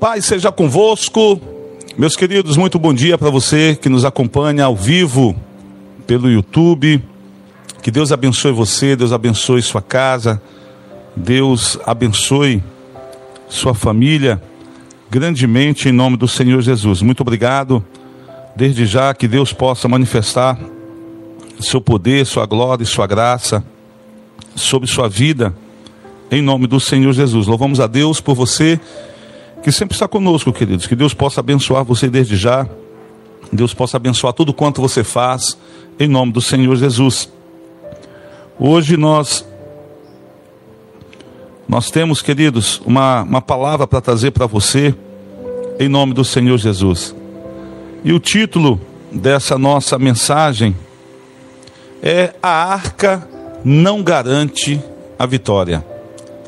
Pai seja convosco. Meus queridos, muito bom dia para você que nos acompanha ao vivo pelo YouTube. Que Deus abençoe você, Deus abençoe sua casa, Deus abençoe sua família grandemente em nome do Senhor Jesus. Muito obrigado. Desde já que Deus possa manifestar seu poder, sua glória e sua graça sobre sua vida em nome do Senhor Jesus. Louvamos a Deus por você que sempre está conosco, queridos. Que Deus possa abençoar você desde já. Deus possa abençoar tudo quanto você faz, em nome do Senhor Jesus. Hoje nós nós temos, queridos, uma, uma palavra para trazer para você, em nome do Senhor Jesus. E o título dessa nossa mensagem é A Arca Não Garante a Vitória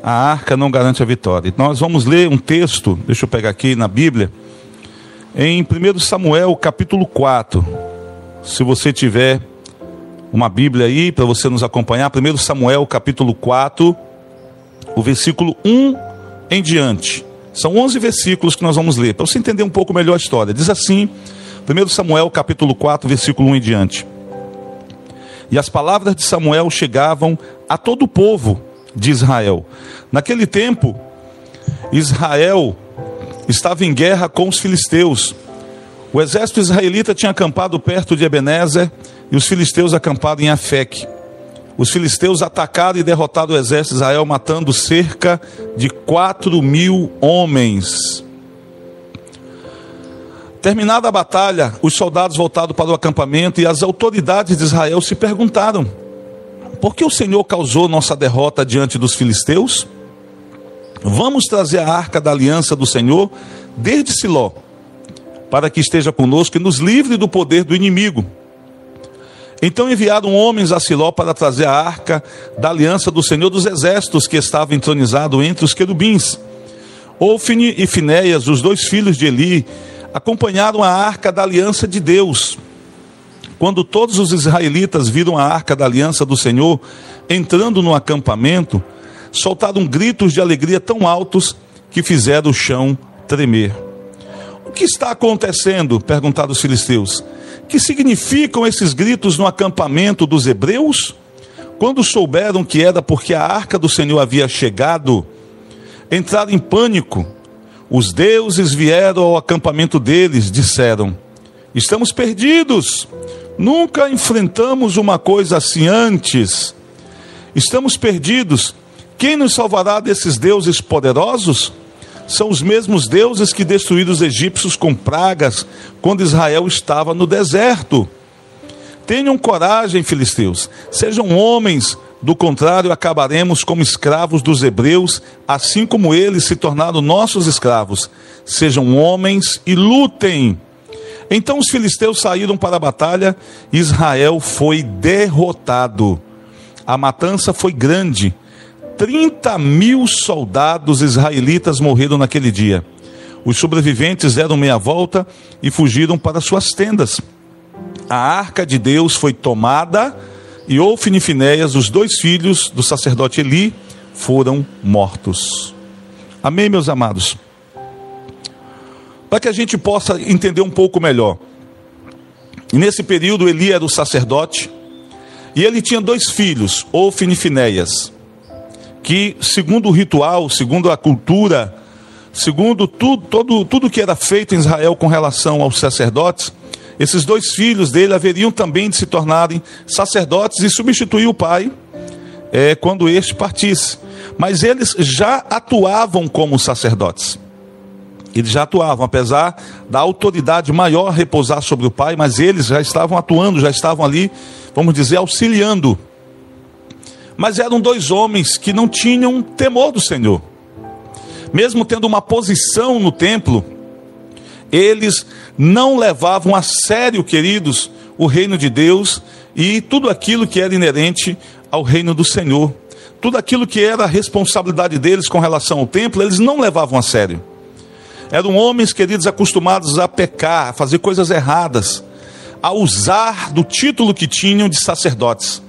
a arca não garante a vitória. Nós vamos ler um texto, deixa eu pegar aqui na Bíblia, em 1 Samuel capítulo 4. Se você tiver uma Bíblia aí para você nos acompanhar, 1 Samuel capítulo 4, o versículo 1 em diante. São 11 versículos que nós vamos ler, para você entender um pouco melhor a história. Diz assim, 1 Samuel capítulo 4, versículo 1 em diante. E as palavras de Samuel chegavam a todo o povo de Israel. Naquele tempo, Israel estava em guerra com os filisteus. O exército israelita tinha acampado perto de Ebenezer e os filisteus acampado em Afec. Os filisteus atacaram e derrotaram o exército de Israel, matando cerca de quatro mil homens. Terminada a batalha, os soldados voltaram para o acampamento e as autoridades de Israel se perguntaram: por que o Senhor causou nossa derrota diante dos filisteus? Vamos trazer a arca da aliança do Senhor desde Siló, para que esteja conosco e nos livre do poder do inimigo. Então enviaram homens a Siló para trazer a arca da aliança do Senhor dos exércitos que estava entronizado entre os querubins. Ofne e Finéias, os dois filhos de Eli, acompanharam a arca da aliança de Deus. Quando todos os israelitas viram a arca da aliança do Senhor entrando no acampamento, soltaram gritos de alegria tão altos que fizeram o chão tremer. O que está acontecendo? perguntaram os filisteus. Que significam esses gritos no acampamento dos hebreus? Quando souberam que era porque a arca do Senhor havia chegado, entraram em pânico. Os deuses vieram ao acampamento deles, disseram: Estamos perdidos. Nunca enfrentamos uma coisa assim antes. Estamos perdidos. Quem nos salvará desses deuses poderosos? São os mesmos deuses que destruíram os egípcios com pragas quando Israel estava no deserto. Tenham coragem, filisteus. Sejam homens, do contrário, acabaremos como escravos dos hebreus, assim como eles se tornaram nossos escravos. Sejam homens e lutem. Então os filisteus saíram para a batalha, Israel foi derrotado. A matança foi grande. 30 mil soldados israelitas morreram naquele dia. Os sobreviventes deram meia volta e fugiram para suas tendas. A arca de Deus foi tomada e Ofni e Finéias, os dois filhos do sacerdote Eli, foram mortos. Amém, meus amados? Para que a gente possa entender um pouco melhor. E nesse período, Eli era o sacerdote, e ele tinha dois filhos, Ofni e Finéias, que, segundo o ritual, segundo a cultura, segundo tudo, todo, tudo que era feito em Israel com relação aos sacerdotes, esses dois filhos dele haveriam também de se tornarem sacerdotes e substituir o pai é, quando este partisse. Mas eles já atuavam como sacerdotes. Eles já atuavam, apesar da autoridade maior repousar sobre o pai, mas eles já estavam atuando, já estavam ali, vamos dizer, auxiliando. Mas eram dois homens que não tinham temor do Senhor. Mesmo tendo uma posição no templo, eles não levavam a sério, queridos, o reino de Deus e tudo aquilo que era inerente ao reino do Senhor. Tudo aquilo que era a responsabilidade deles com relação ao templo, eles não levavam a sério. Eram homens, queridos, acostumados a pecar, a fazer coisas erradas, a usar do título que tinham de sacerdotes.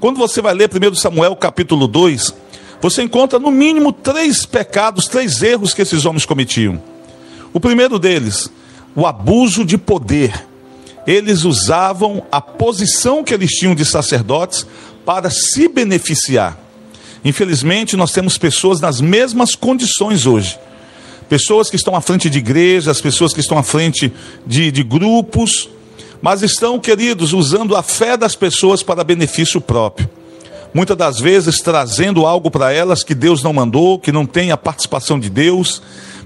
Quando você vai ler 1 Samuel capítulo 2, você encontra no mínimo três pecados, três erros que esses homens cometiam. O primeiro deles, o abuso de poder. Eles usavam a posição que eles tinham de sacerdotes para se beneficiar. Infelizmente, nós temos pessoas nas mesmas condições hoje. Pessoas que estão à frente de igrejas, pessoas que estão à frente de, de grupos, mas estão, queridos, usando a fé das pessoas para benefício próprio. Muitas das vezes trazendo algo para elas que Deus não mandou, que não tem a participação de Deus,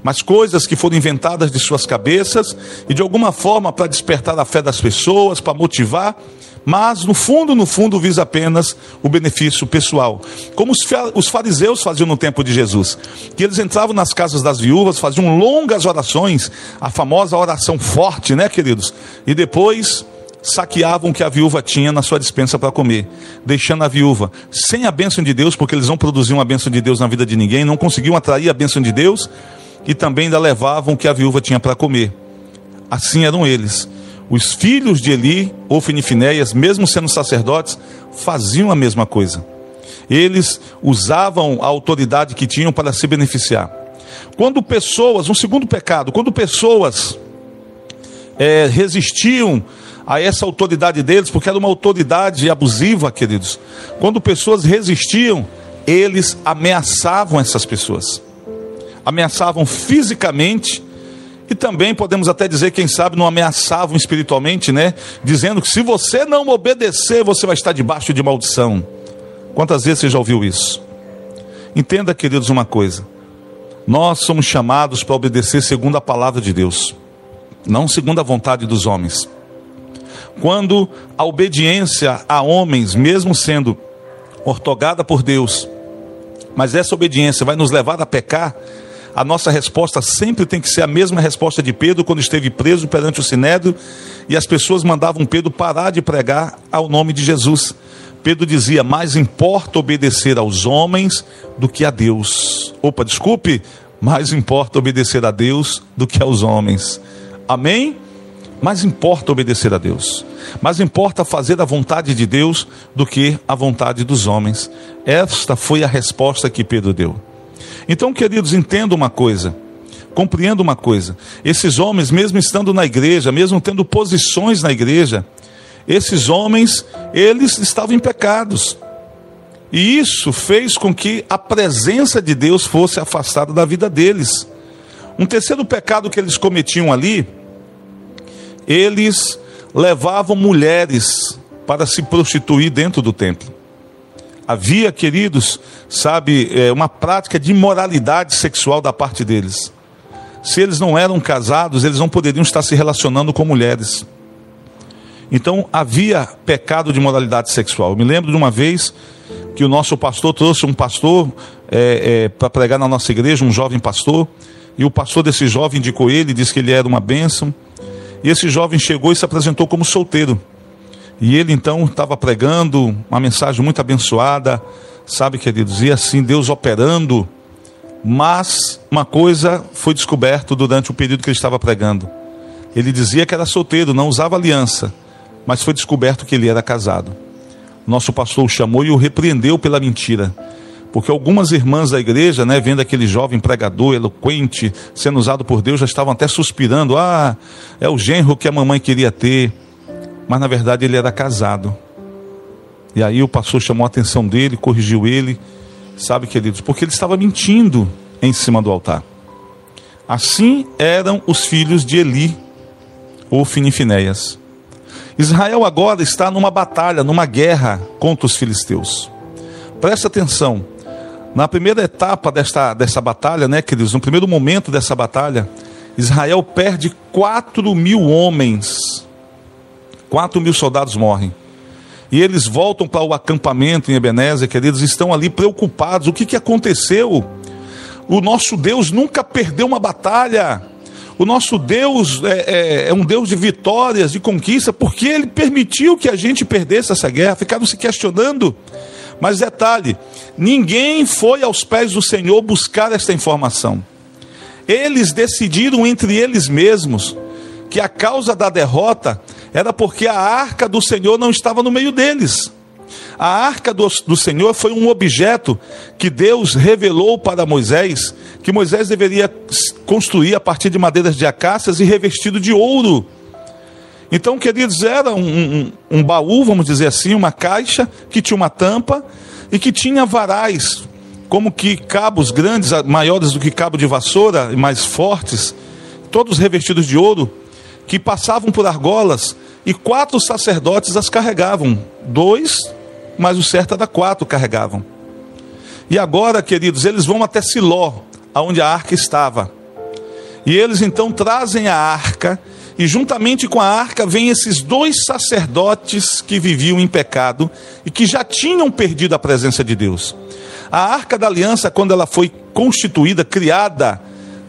mas coisas que foram inventadas de suas cabeças e de alguma forma para despertar a fé das pessoas, para motivar, mas no fundo, no fundo, visa apenas o benefício pessoal. Como os fariseus faziam no tempo de Jesus, que eles entravam nas casas das viúvas, faziam longas orações, a famosa oração forte, né, queridos? E depois saqueavam o que a viúva tinha na sua dispensa para comer, deixando a viúva sem a bênção de Deus, porque eles não produziam a bênção de Deus na vida de ninguém, não conseguiam atrair a bênção de Deus, e também ainda levavam o que a viúva tinha para comer. Assim eram eles. Os filhos de Eli, ou Finifinéias, mesmo sendo sacerdotes, faziam a mesma coisa. Eles usavam a autoridade que tinham para se beneficiar. Quando pessoas, um segundo pecado, quando pessoas é, resistiam a essa autoridade deles, porque era uma autoridade abusiva, queridos. Quando pessoas resistiam, eles ameaçavam essas pessoas. Ameaçavam fisicamente e também podemos até dizer, quem sabe, não ameaçavam espiritualmente, né? Dizendo que se você não obedecer, você vai estar debaixo de maldição. Quantas vezes você já ouviu isso? Entenda, queridos, uma coisa. Nós somos chamados para obedecer segundo a palavra de Deus, não segundo a vontade dos homens quando a obediência a homens, mesmo sendo ortogada por Deus, mas essa obediência vai nos levar a pecar, a nossa resposta sempre tem que ser a mesma resposta de Pedro quando esteve preso perante o Sinédrio e as pessoas mandavam Pedro parar de pregar ao nome de Jesus. Pedro dizia: Mais importa obedecer aos homens do que a Deus. Opa, desculpe, mais importa obedecer a Deus do que aos homens. Amém? Mais importa obedecer a Deus. Mais importa fazer a vontade de Deus do que a vontade dos homens. Esta foi a resposta que Pedro deu. Então, queridos, entenda uma coisa. Compreenda uma coisa. Esses homens, mesmo estando na igreja, mesmo tendo posições na igreja, esses homens, eles estavam em pecados. E isso fez com que a presença de Deus fosse afastada da vida deles. Um terceiro pecado que eles cometiam ali eles levavam mulheres para se prostituir dentro do templo. Havia, queridos, sabe, é, uma prática de imoralidade sexual da parte deles. Se eles não eram casados, eles não poderiam estar se relacionando com mulheres. Então havia pecado de moralidade sexual. Eu me lembro de uma vez que o nosso pastor trouxe um pastor é, é, para pregar na nossa igreja, um jovem pastor, e o pastor desse jovem indicou ele, disse que ele era uma bênção. E esse jovem chegou e se apresentou como solteiro. E ele então estava pregando uma mensagem muito abençoada, sabe, queridos? E assim, Deus operando. Mas uma coisa foi descoberto durante o período que ele estava pregando. Ele dizia que era solteiro, não usava aliança, mas foi descoberto que ele era casado. Nosso pastor o chamou e o repreendeu pela mentira. Porque algumas irmãs da igreja, né, vendo aquele jovem pregador, eloquente, sendo usado por Deus, já estavam até suspirando: ah, é o genro que a mamãe queria ter. Mas na verdade ele era casado. E aí o pastor chamou a atenção dele, corrigiu ele, sabe, queridos, porque ele estava mentindo em cima do altar. Assim eram os filhos de Eli, ou Finifinéias. Israel agora está numa batalha, numa guerra contra os filisteus. Presta atenção, na primeira etapa desta, dessa batalha, né, queridos, no primeiro momento dessa batalha, Israel perde 4 mil homens, 4 mil soldados morrem. E eles voltam para o acampamento em Ebenezer, queridos, estão ali preocupados. O que, que aconteceu? O nosso Deus nunca perdeu uma batalha. O nosso Deus é, é, é, um Deus de vitórias, de conquista, porque Ele permitiu que a gente perdesse essa guerra. Ficaram se questionando. Mas detalhe: ninguém foi aos pés do Senhor buscar esta informação. Eles decidiram entre eles mesmos que a causa da derrota era porque a arca do Senhor não estava no meio deles. A arca do, do, Senhor foi um objeto que Deus revelou para Moisés, que Moisés deveria construir a partir de madeiras de acácias e revestido de ouro. Então, queridos, era um, um, um baú, vamos dizer assim, uma caixa que tinha uma tampa e que tinha varais, como que cabos grandes, maiores do que cabo de vassoura e mais fortes, todos revestidos de ouro, que passavam por argolas e quatro sacerdotes as carregavam. Dois, mas o certo era quatro carregavam. E agora, queridos, eles vão até Siló, aonde a arca estava. E eles então trazem a arca, e juntamente com a arca vêm esses dois sacerdotes que viviam em pecado e que já tinham perdido a presença de Deus. A arca da aliança, quando ela foi constituída, criada,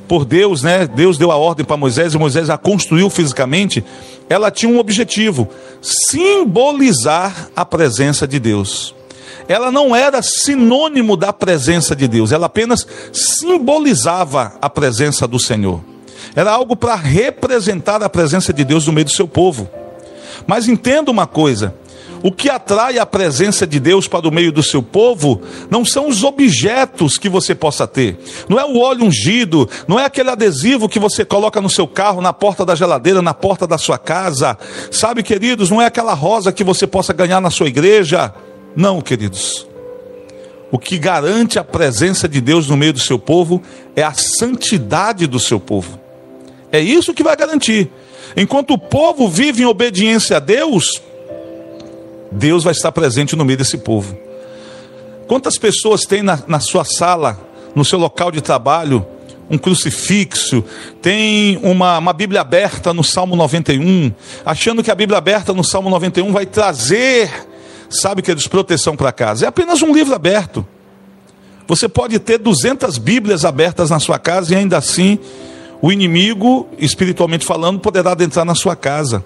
por Deus, né? Deus deu a ordem para Moisés e Moisés a construiu fisicamente. Ela tinha um objetivo: simbolizar a presença de Deus. Ela não era sinônimo da presença de Deus, ela apenas simbolizava a presença do Senhor. Era algo para representar a presença de Deus no meio do seu povo. Mas entenda uma coisa: o que atrai a presença de Deus para o meio do seu povo não são os objetos que você possa ter, não é o óleo ungido, não é aquele adesivo que você coloca no seu carro, na porta da geladeira, na porta da sua casa, sabe, queridos, não é aquela rosa que você possa ganhar na sua igreja, não, queridos. O que garante a presença de Deus no meio do seu povo é a santidade do seu povo. É isso que vai garantir. Enquanto o povo vive em obediência a Deus, Deus vai estar presente no meio desse povo. Quantas pessoas tem na, na sua sala, no seu local de trabalho, um crucifixo, tem uma, uma Bíblia aberta no Salmo 91, achando que a Bíblia aberta no Salmo 91 vai trazer, sabe que é desproteção para casa. É apenas um livro aberto. Você pode ter 200 Bíblias abertas na sua casa e ainda assim o inimigo, espiritualmente falando, poderá adentrar na sua casa.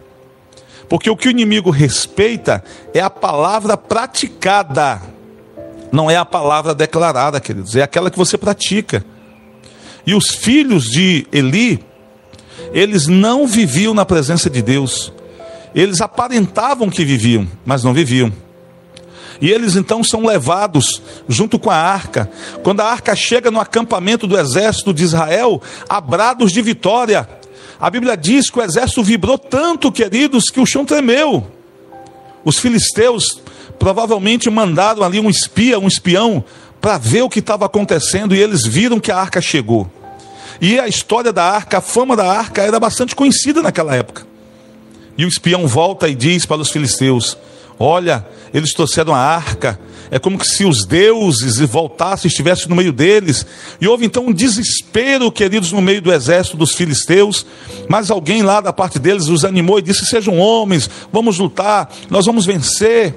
Porque o que o inimigo respeita é a palavra praticada, não é a palavra declarada, queridos, é aquela que você pratica. E os filhos de Eli, eles não viviam na presença de Deus, eles aparentavam que viviam, mas não viviam. E eles então são levados junto com a arca. Quando a arca chega no acampamento do exército de Israel, há brados de vitória. A Bíblia diz que o exército vibrou tanto, queridos, que o chão tremeu. Os filisteus provavelmente mandaram ali um espia, um espião, para ver o que estava acontecendo e eles viram que a arca chegou. E a história da arca, a fama da arca era bastante conhecida naquela época. E o espião volta e diz para os filisteus: Olha, eles trouxeram a arca é como se os deuses voltassem, estivessem no meio deles. E houve então um desespero, queridos, no meio do exército dos filisteus. Mas alguém lá da parte deles os animou e disse: Sejam homens, vamos lutar, nós vamos vencer.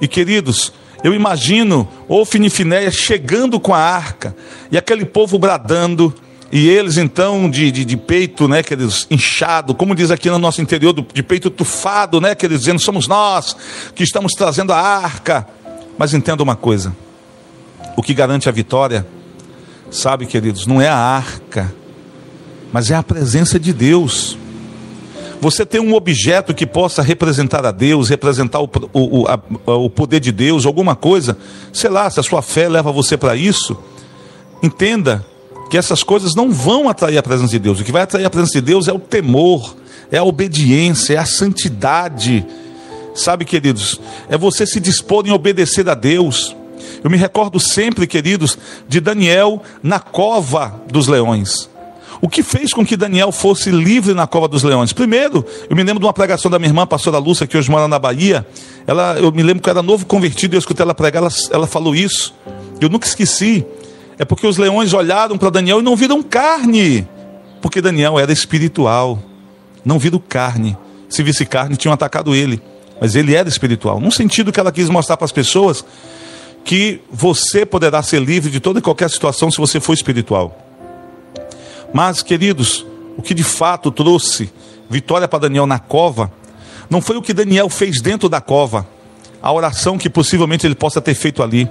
E queridos, eu imagino Ofni e Finéia chegando com a arca e aquele povo bradando. E eles então de, de, de, peito, né, queridos, inchado, como diz aqui no nosso interior, de peito tufado, né, queridos, dizendo, somos nós que estamos trazendo a arca. Mas entenda uma coisa, o que garante a vitória, sabe, queridos, não é a arca, mas é a presença de Deus. Você tem um objeto que possa representar a Deus, representar o, o, a, o poder de Deus, alguma coisa, sei lá, se a sua fé leva você para isso, entenda que essas coisas não vão atrair a presença de Deus. O que vai atrair a presença de Deus é o temor, é a obediência, é a santidade. Sabe, queridos, é você se dispor em obedecer a Deus. Eu me recordo sempre, queridos, de Daniel na cova dos leões. O que fez com que Daniel fosse livre na cova dos leões? Primeiro, eu me lembro de uma pregação da minha irmã, a pastora Lúcia, que hoje mora na Bahia. Ela, eu me lembro que eu era novo convertido e eu escutei ela pregar, ela, ela falou isso. Eu nunca esqueci. É porque os leões olharam para Daniel e não viram carne, porque Daniel era espiritual, não viram carne. Se visse carne, tinham atacado ele, mas ele era espiritual. Num sentido que ela quis mostrar para as pessoas que você poderá ser livre de toda e qualquer situação se você for espiritual. Mas, queridos, o que de fato trouxe vitória para Daniel na cova, não foi o que Daniel fez dentro da cova, a oração que possivelmente ele possa ter feito ali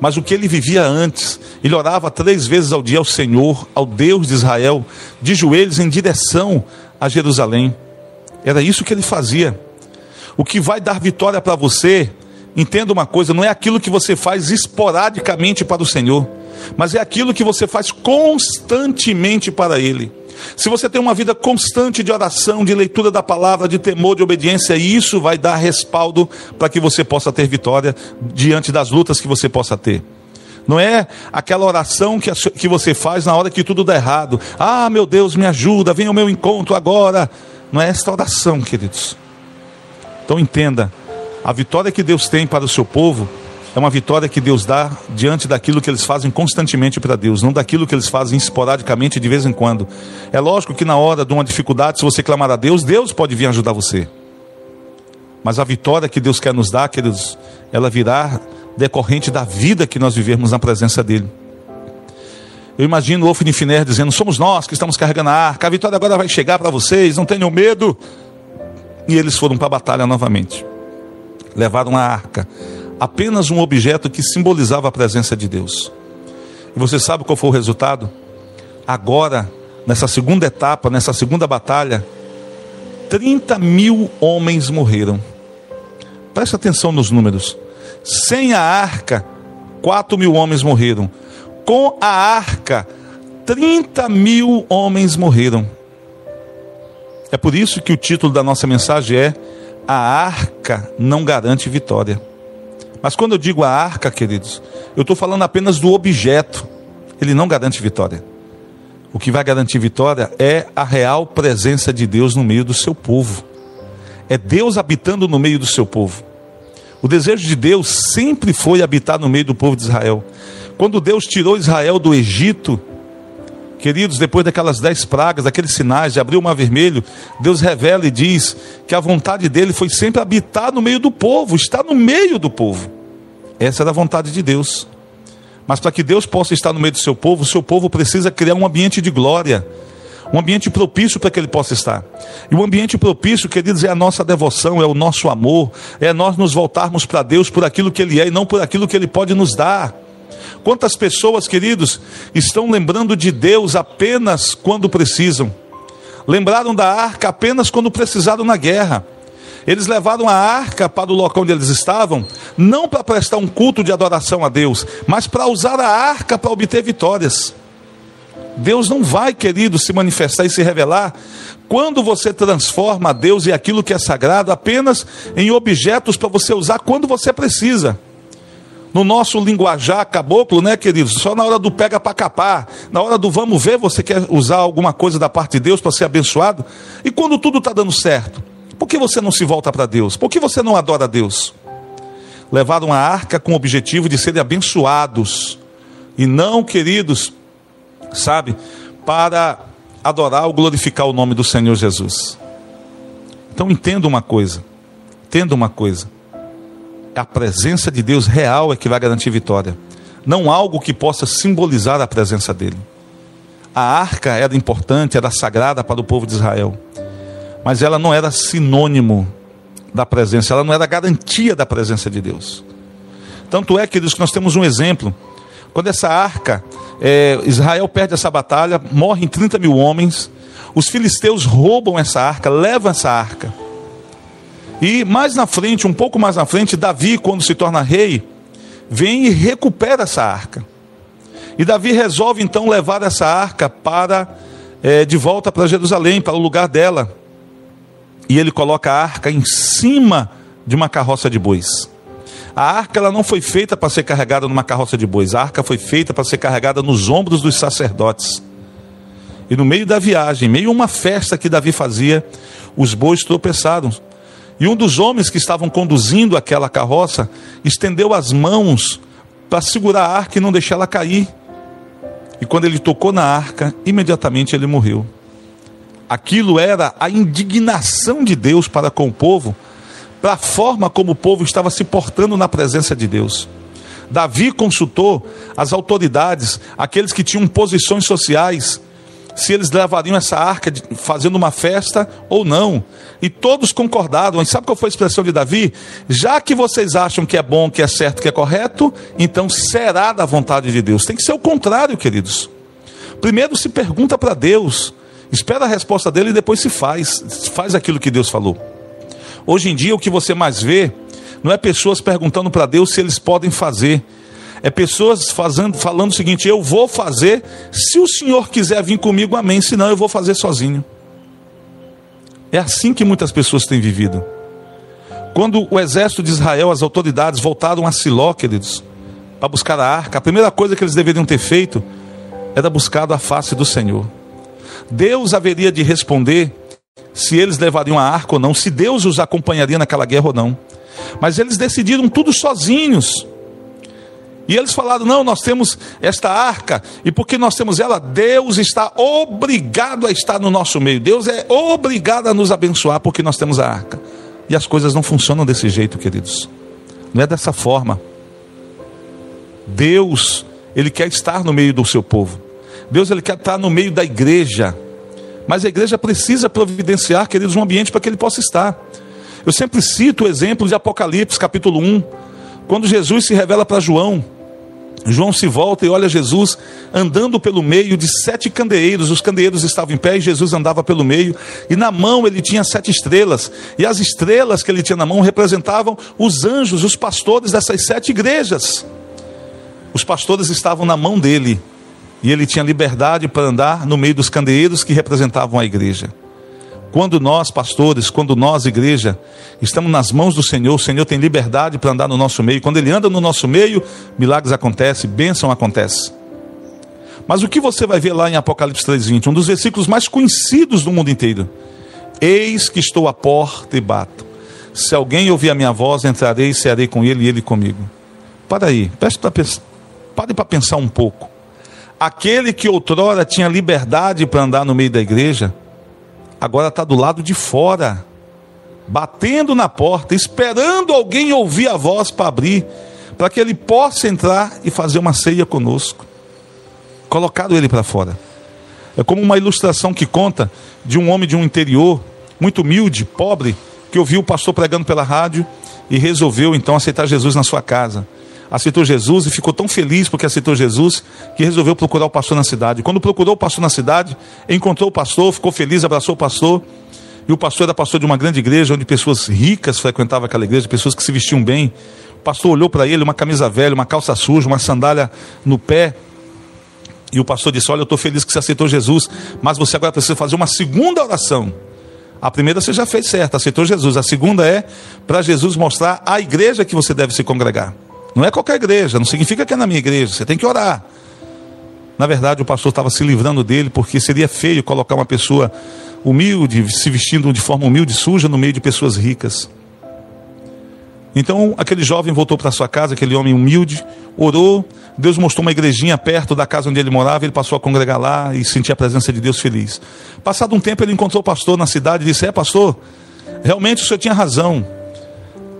mas o que ele vivia antes. Ele orava três vezes ao dia ao Senhor, ao Deus de Israel, de joelhos em direção a Jerusalém. Era isso que ele fazia. O que vai dar vitória para você, entenda uma coisa, não é aquilo que você faz esporadicamente para o Senhor, mas é aquilo que você faz constantemente para Ele. Se você tem uma vida constante de oração, de leitura da palavra, de temor, de obediência, isso vai dar respaldo para que você possa ter vitória diante das lutas que você possa ter. Não é aquela oração que, que você faz na hora que tudo dá errado. Ah, meu Deus, me ajuda, venha ao meu encontro agora. Não é esta oração, queridos. Então entenda, a vitória que Deus tem para o seu povo é uma vitória que Deus dá diante daquilo que eles fazem constantemente para Deus, não daquilo que eles fazem esporadicamente de vez em quando. É lógico que na hora de uma dificuldade, se você clamar a Deus, Deus pode vir ajudar você. Mas a vitória que Deus quer nos dar, queridos, ela virá decorrente da vida que nós vivemos na presença dEle. Eu imagino o Ofni Finer dizendo: Somos nós que estamos carregando a arca, a vitória agora vai chegar para vocês, não tenham medo. E eles foram para a batalha novamente. Levaram a arca, apenas um objeto que simbolizava a presença de Deus. E você sabe qual foi o resultado? Agora, nessa segunda etapa, nessa segunda batalha, 30 mil homens morreram. Preste atenção nos números. Sem a arca, 4 mil homens morreram. Com a arca, 30 mil homens morreram. É por isso que o título da nossa mensagem é A Arca não garante vitória. Mas quando eu digo a arca, queridos, eu estou falando apenas do objeto. Ele não garante vitória. O que vai garantir vitória é a real presença de Deus no meio do seu povo. É Deus habitando no meio do seu povo. O desejo de Deus sempre foi habitar no meio do povo de Israel. Quando Deus tirou Israel do Egito, queridos, depois daquelas dez pragas, daqueles sinais de abrir o mar vermelho, Deus revela e diz que a vontade dele foi sempre habitar no meio do povo, estar no meio do povo. Essa era a vontade de Deus. Mas para que Deus possa estar no meio do seu povo, o seu povo precisa criar um ambiente de glória um ambiente propício para que ele possa estar. E o ambiente propício, queridos, é a nossa devoção, é o nosso amor, é nós nos voltarmos para Deus por aquilo que Ele é e não por aquilo que Ele pode nos dar. Quantas pessoas, queridos, estão lembrando de Deus apenas quando precisam? Lembraram da arca apenas quando precisaram na guerra. Eles levaram a arca para o local onde eles estavam, não para prestar um culto de adoração a Deus, mas para usar a arca para obter vitórias. Deus não vai, querido, se manifestar e se revelar quando você transforma Deus e aquilo que é sagrado apenas em objetos para você usar quando você precisa. No nosso linguajar caboclo, né, queridos? Só na hora do pega para capar, na hora do vamos ver, você quer usar alguma coisa da parte de Deus para ser abençoado. E quando tudo está dando certo, por que você não se volta para Deus? Por que você não adora a Deus? Levaram a arca com o objetivo de serem abençoados. E não, queridos, sabe, para adorar ou glorificar o nome do Senhor Jesus. Então entenda uma coisa, entenda uma coisa. A presença de Deus real é que vai garantir vitória, não algo que possa simbolizar a presença dele. A arca era importante, era sagrada para o povo de Israel, mas ela não era sinônimo da presença, ela não era garantia da presença de Deus. Tanto é, queridos, que nós temos um exemplo. Quando essa arca é, Israel perde essa batalha, morrem 30 mil homens. Os filisteus roubam essa arca, levam essa arca. E mais na frente, um pouco mais na frente, Davi, quando se torna rei, vem e recupera essa arca. E Davi resolve então levar essa arca para é, de volta para Jerusalém, para o lugar dela. E ele coloca a arca em cima de uma carroça de bois. A arca ela não foi feita para ser carregada numa carroça de bois. A arca foi feita para ser carregada nos ombros dos sacerdotes. E no meio da viagem, meio uma festa que Davi fazia, os bois tropeçaram. E um dos homens que estavam conduzindo aquela carroça estendeu as mãos para segurar a arca e não deixar ela cair. E quando ele tocou na arca, imediatamente ele morreu. Aquilo era a indignação de Deus para com o povo para a forma como o povo estava se portando na presença de Deus. Davi consultou as autoridades, aqueles que tinham posições sociais, se eles levariam essa arca de, fazendo uma festa ou não. E todos concordaram. E sabe qual foi a expressão de Davi? Já que vocês acham que é bom, que é certo, que é correto, então será da vontade de Deus. Tem que ser o contrário, queridos. Primeiro se pergunta para Deus, espera a resposta dele e depois se faz, faz aquilo que Deus falou. Hoje em dia, o que você mais vê não é pessoas perguntando para Deus se eles podem fazer. É pessoas fazendo, falando o seguinte: eu vou fazer, se o Senhor quiser vir comigo, amém. Senão eu vou fazer sozinho. É assim que muitas pessoas têm vivido. Quando o exército de Israel, as autoridades voltaram a Siló, queridos, para buscar a arca, a primeira coisa que eles deveriam ter feito era buscar a face do Senhor. Deus haveria de responder se eles levariam a arca ou não, se Deus os acompanharia naquela guerra ou não. Mas eles decidiram tudo sozinhos. E eles falaram: não, nós temos esta arca, e porque nós temos ela, Deus está obrigado a estar no nosso meio. Deus é obrigado a nos abençoar porque nós temos a arca. E as coisas não funcionam desse jeito, queridos. Não é dessa forma. Deus, Ele quer estar no meio do seu povo. Deus, Ele quer estar no meio da igreja. Mas a igreja precisa providenciar, queridos, um ambiente para que Ele possa estar. Eu sempre cito o exemplo de Apocalipse, capítulo 1, quando Jesus se revela para João. João se volta e olha Jesus andando pelo meio de sete candeeiros. Os candeeiros estavam em pé e Jesus andava pelo meio. E na mão ele tinha sete estrelas. E as estrelas que ele tinha na mão representavam os anjos, os pastores dessas sete igrejas. Os pastores estavam na mão dele. E ele tinha liberdade para andar no meio dos candeeiros que representavam a igreja. Quando nós, pastores, quando nós, igreja, estamos nas mãos do Senhor, o Senhor tem liberdade para andar no nosso meio. Quando Ele anda no nosso meio, milagres acontecem, bênção acontece. Mas o que você vai ver lá em Apocalipse 3,20? Um dos versículos mais conhecidos do mundo inteiro. Eis que estou à porta e bato. Se alguém ouvir a minha voz, entrarei e cearei com ele e ele comigo. Para aí, pare para pensar um pouco. Aquele que outrora tinha liberdade para andar no meio da igreja, agora está do lado de fora, batendo na porta, esperando alguém ouvir a voz para abrir, para que ele possa entrar e fazer uma ceia conosco. Colocado ele para fora. É como uma ilustração que conta de um homem de um interior, muito humilde, pobre, que ouviu o pastor pregando pela rádio e resolveu então aceitar Jesus na sua casa aceitou Jesus e ficou tão feliz porque aceitou Jesus que resolveu procurar o pastor na cidade. Quando procurou o pastor na cidade, encontrou o pastor, ficou feliz, abraçou o pastor. E o pastor era pastor de uma grande igreja onde pessoas ricas frequentavam aquela igreja, pessoas que se vestiam bem. O pastor olhou para ele, uma camisa velha, uma calça suja, uma sandália no pé. E o pastor disse: Olha, eu estou feliz que você aceitou Jesus, mas você agora precisa fazer uma segunda oração. A primeira você já fez certo, aceitou Jesus. A segunda é para Jesus mostrar à igreja que você deve se congregar. Não é qualquer igreja, não significa que é na minha igreja, você tem que orar. Na verdade, o pastor estava se livrando dele, porque seria feio colocar uma pessoa humilde, se vestindo de forma humilde, suja, no meio de pessoas ricas. Então, aquele jovem voltou para sua casa, aquele homem humilde, orou. Deus mostrou uma igrejinha perto da casa onde ele morava. Ele passou a congregar lá e sentir a presença de Deus feliz. Passado um tempo, ele encontrou o pastor na cidade e disse: É, pastor, realmente o senhor tinha razão.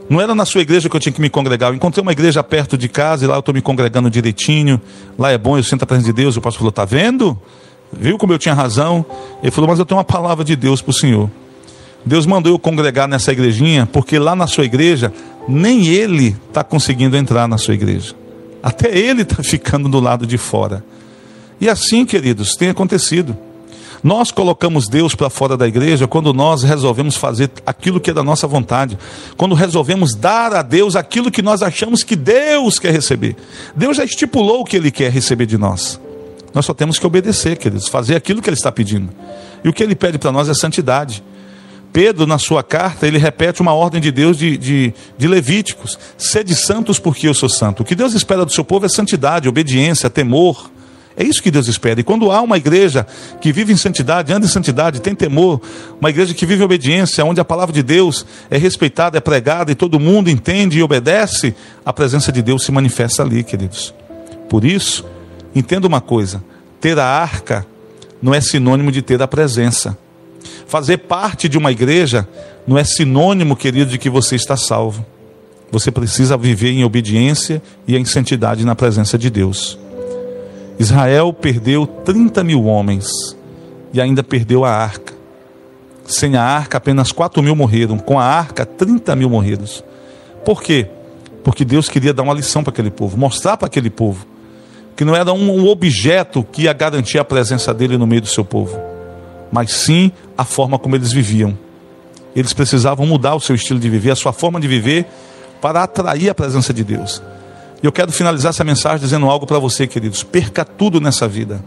Não era na sua igreja que eu tinha que me congregar. Eu encontrei uma igreja perto de casa e lá eu estou me congregando direitinho. Lá é bom, eu sinto a presença de Deus. O pastor falou: Está vendo? Viu como eu tinha razão? Ele falou: Mas eu tenho uma palavra de Deus para o senhor. Deus mandou eu congregar nessa igrejinha, porque lá na sua igreja, nem ele está conseguindo entrar na sua igreja. Até ele está ficando do lado de fora. E assim, queridos, tem acontecido. Nós colocamos Deus para fora da igreja quando nós resolvemos fazer aquilo que é da nossa vontade, quando resolvemos dar a Deus aquilo que nós achamos que Deus quer receber. Deus já estipulou o que Ele quer receber de nós. Nós só temos que obedecer, queridos, fazer aquilo que Ele está pedindo. E o que Ele pede para nós é santidade. Pedro, na sua carta, ele repete uma ordem de Deus de, de, de Levíticos: sede santos porque eu sou santo. O que Deus espera do seu povo é santidade, obediência, temor. É isso que Deus espera. E quando há uma igreja que vive em santidade, anda em santidade, tem temor, uma igreja que vive em obediência, onde a palavra de Deus é respeitada, é pregada e todo mundo entende e obedece, a presença de Deus se manifesta ali, queridos. Por isso, entenda uma coisa: ter a arca não é sinônimo de ter a presença. Fazer parte de uma igreja não é sinônimo, querido, de que você está salvo. Você precisa viver em obediência e em santidade na presença de Deus. Israel perdeu 30 mil homens e ainda perdeu a arca. Sem a arca, apenas 4 mil morreram. Com a arca, 30 mil morreram. Por quê? Porque Deus queria dar uma lição para aquele povo, mostrar para aquele povo que não era um, objeto que ia garantir a presença dele no meio do seu povo, mas sim a forma como eles viviam. eles precisavam mudar o seu estilo de viver, a sua forma de viver, para atrair a presença de Deus. E eu quero finalizar essa mensagem dizendo algo para você, queridos: perca tudo nessa vida,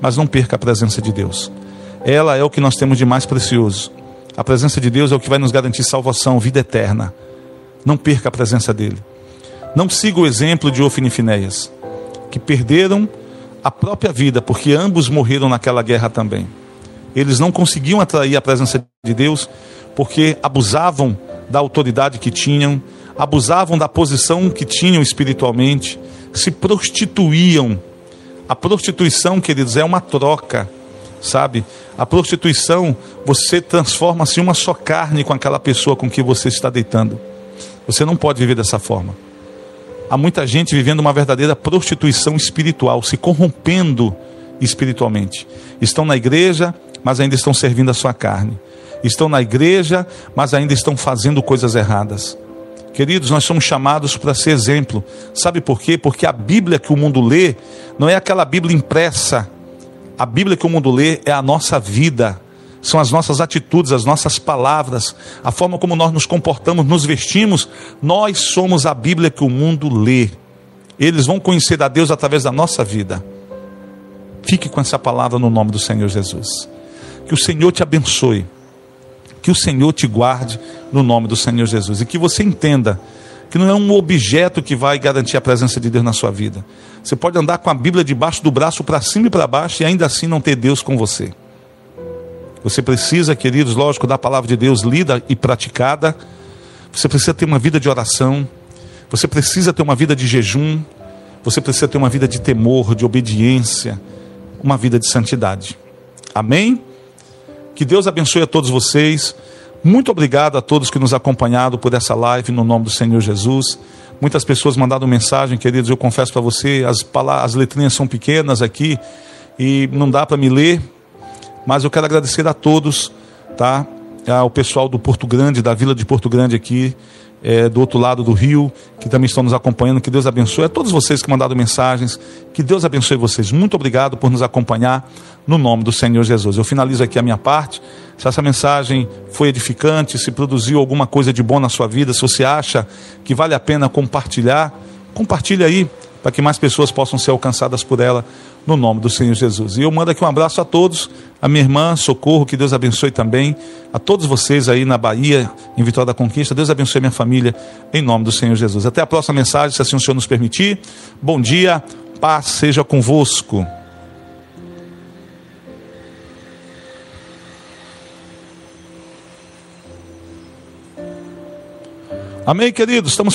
mas não perca a presença de Deus. Ela é o que nós temos de mais precioso. A presença de Deus é o que vai nos garantir salvação, vida eterna. Não perca a presença dele. Não siga o exemplo de Ofni e Finéias, que perderam a própria vida, porque ambos morreram naquela guerra também. Eles não conseguiam atrair a presença de Deus porque abusavam da autoridade que tinham, abusavam da posição que tinham espiritualmente, se prostituíam. A prostituição, queridos, é uma troca, sabe? A prostituição, você transforma-se em uma só carne com aquela pessoa com que você está deitando. Você não pode viver dessa forma. Há muita gente vivendo uma verdadeira prostituição espiritual, se corrompendo espiritualmente. Estão na igreja, mas ainda estão servindo a sua carne. Estão na igreja, mas ainda estão fazendo coisas erradas. Queridos, nós somos chamados para ser exemplo. Sabe por quê? Porque a Bíblia que o mundo lê não é aquela Bíblia impressa a Bíblia que o mundo lê é a nossa vida, são as nossas atitudes, as nossas palavras, a forma como nós nos comportamos, nos vestimos. Nós somos a Bíblia que o mundo lê. Eles vão conhecer a Deus através da nossa vida. Fique com essa palavra no nome do Senhor Jesus. Que o Senhor te abençoe. Que o Senhor te guarde no nome do Senhor Jesus. E que você entenda que não é um objeto que vai garantir a presença de Deus na sua vida. Você pode andar com a Bíblia debaixo do braço para cima e para baixo e ainda assim não ter Deus com você. Você precisa, queridos, lógico, da palavra de Deus lida e praticada. Você precisa ter uma vida de oração. Você precisa ter uma vida de jejum. Você precisa ter uma vida de temor, de obediência, uma vida de santidade. Amém? Que Deus abençoe a todos vocês. Muito obrigado a todos que nos acompanharam por essa live no nome do Senhor Jesus. Muitas pessoas mandaram mensagem, queridos. Eu confesso para você, as, palavras, as letrinhas são pequenas aqui e não dá para me ler, mas eu quero agradecer a todos, tá? Ao pessoal do Porto Grande, da Vila de Porto Grande aqui, é, do outro lado do rio, que também estão nos acompanhando. Que Deus abençoe. A todos vocês que mandaram mensagens, que Deus abençoe vocês. Muito obrigado por nos acompanhar no nome do Senhor Jesus. Eu finalizo aqui a minha parte. Se essa mensagem foi edificante, se produziu alguma coisa de bom na sua vida, se você acha que vale a pena compartilhar, compartilhe aí para que mais pessoas possam ser alcançadas por ela, no nome do Senhor Jesus. E eu mando aqui um abraço a todos, a minha irmã, socorro, que Deus abençoe também, a todos vocês aí na Bahia, em Vitória da Conquista, Deus abençoe minha família, em nome do Senhor Jesus. Até a próxima mensagem, se assim o Senhor nos permitir. Bom dia, paz seja convosco. Amém, queridos? Estamos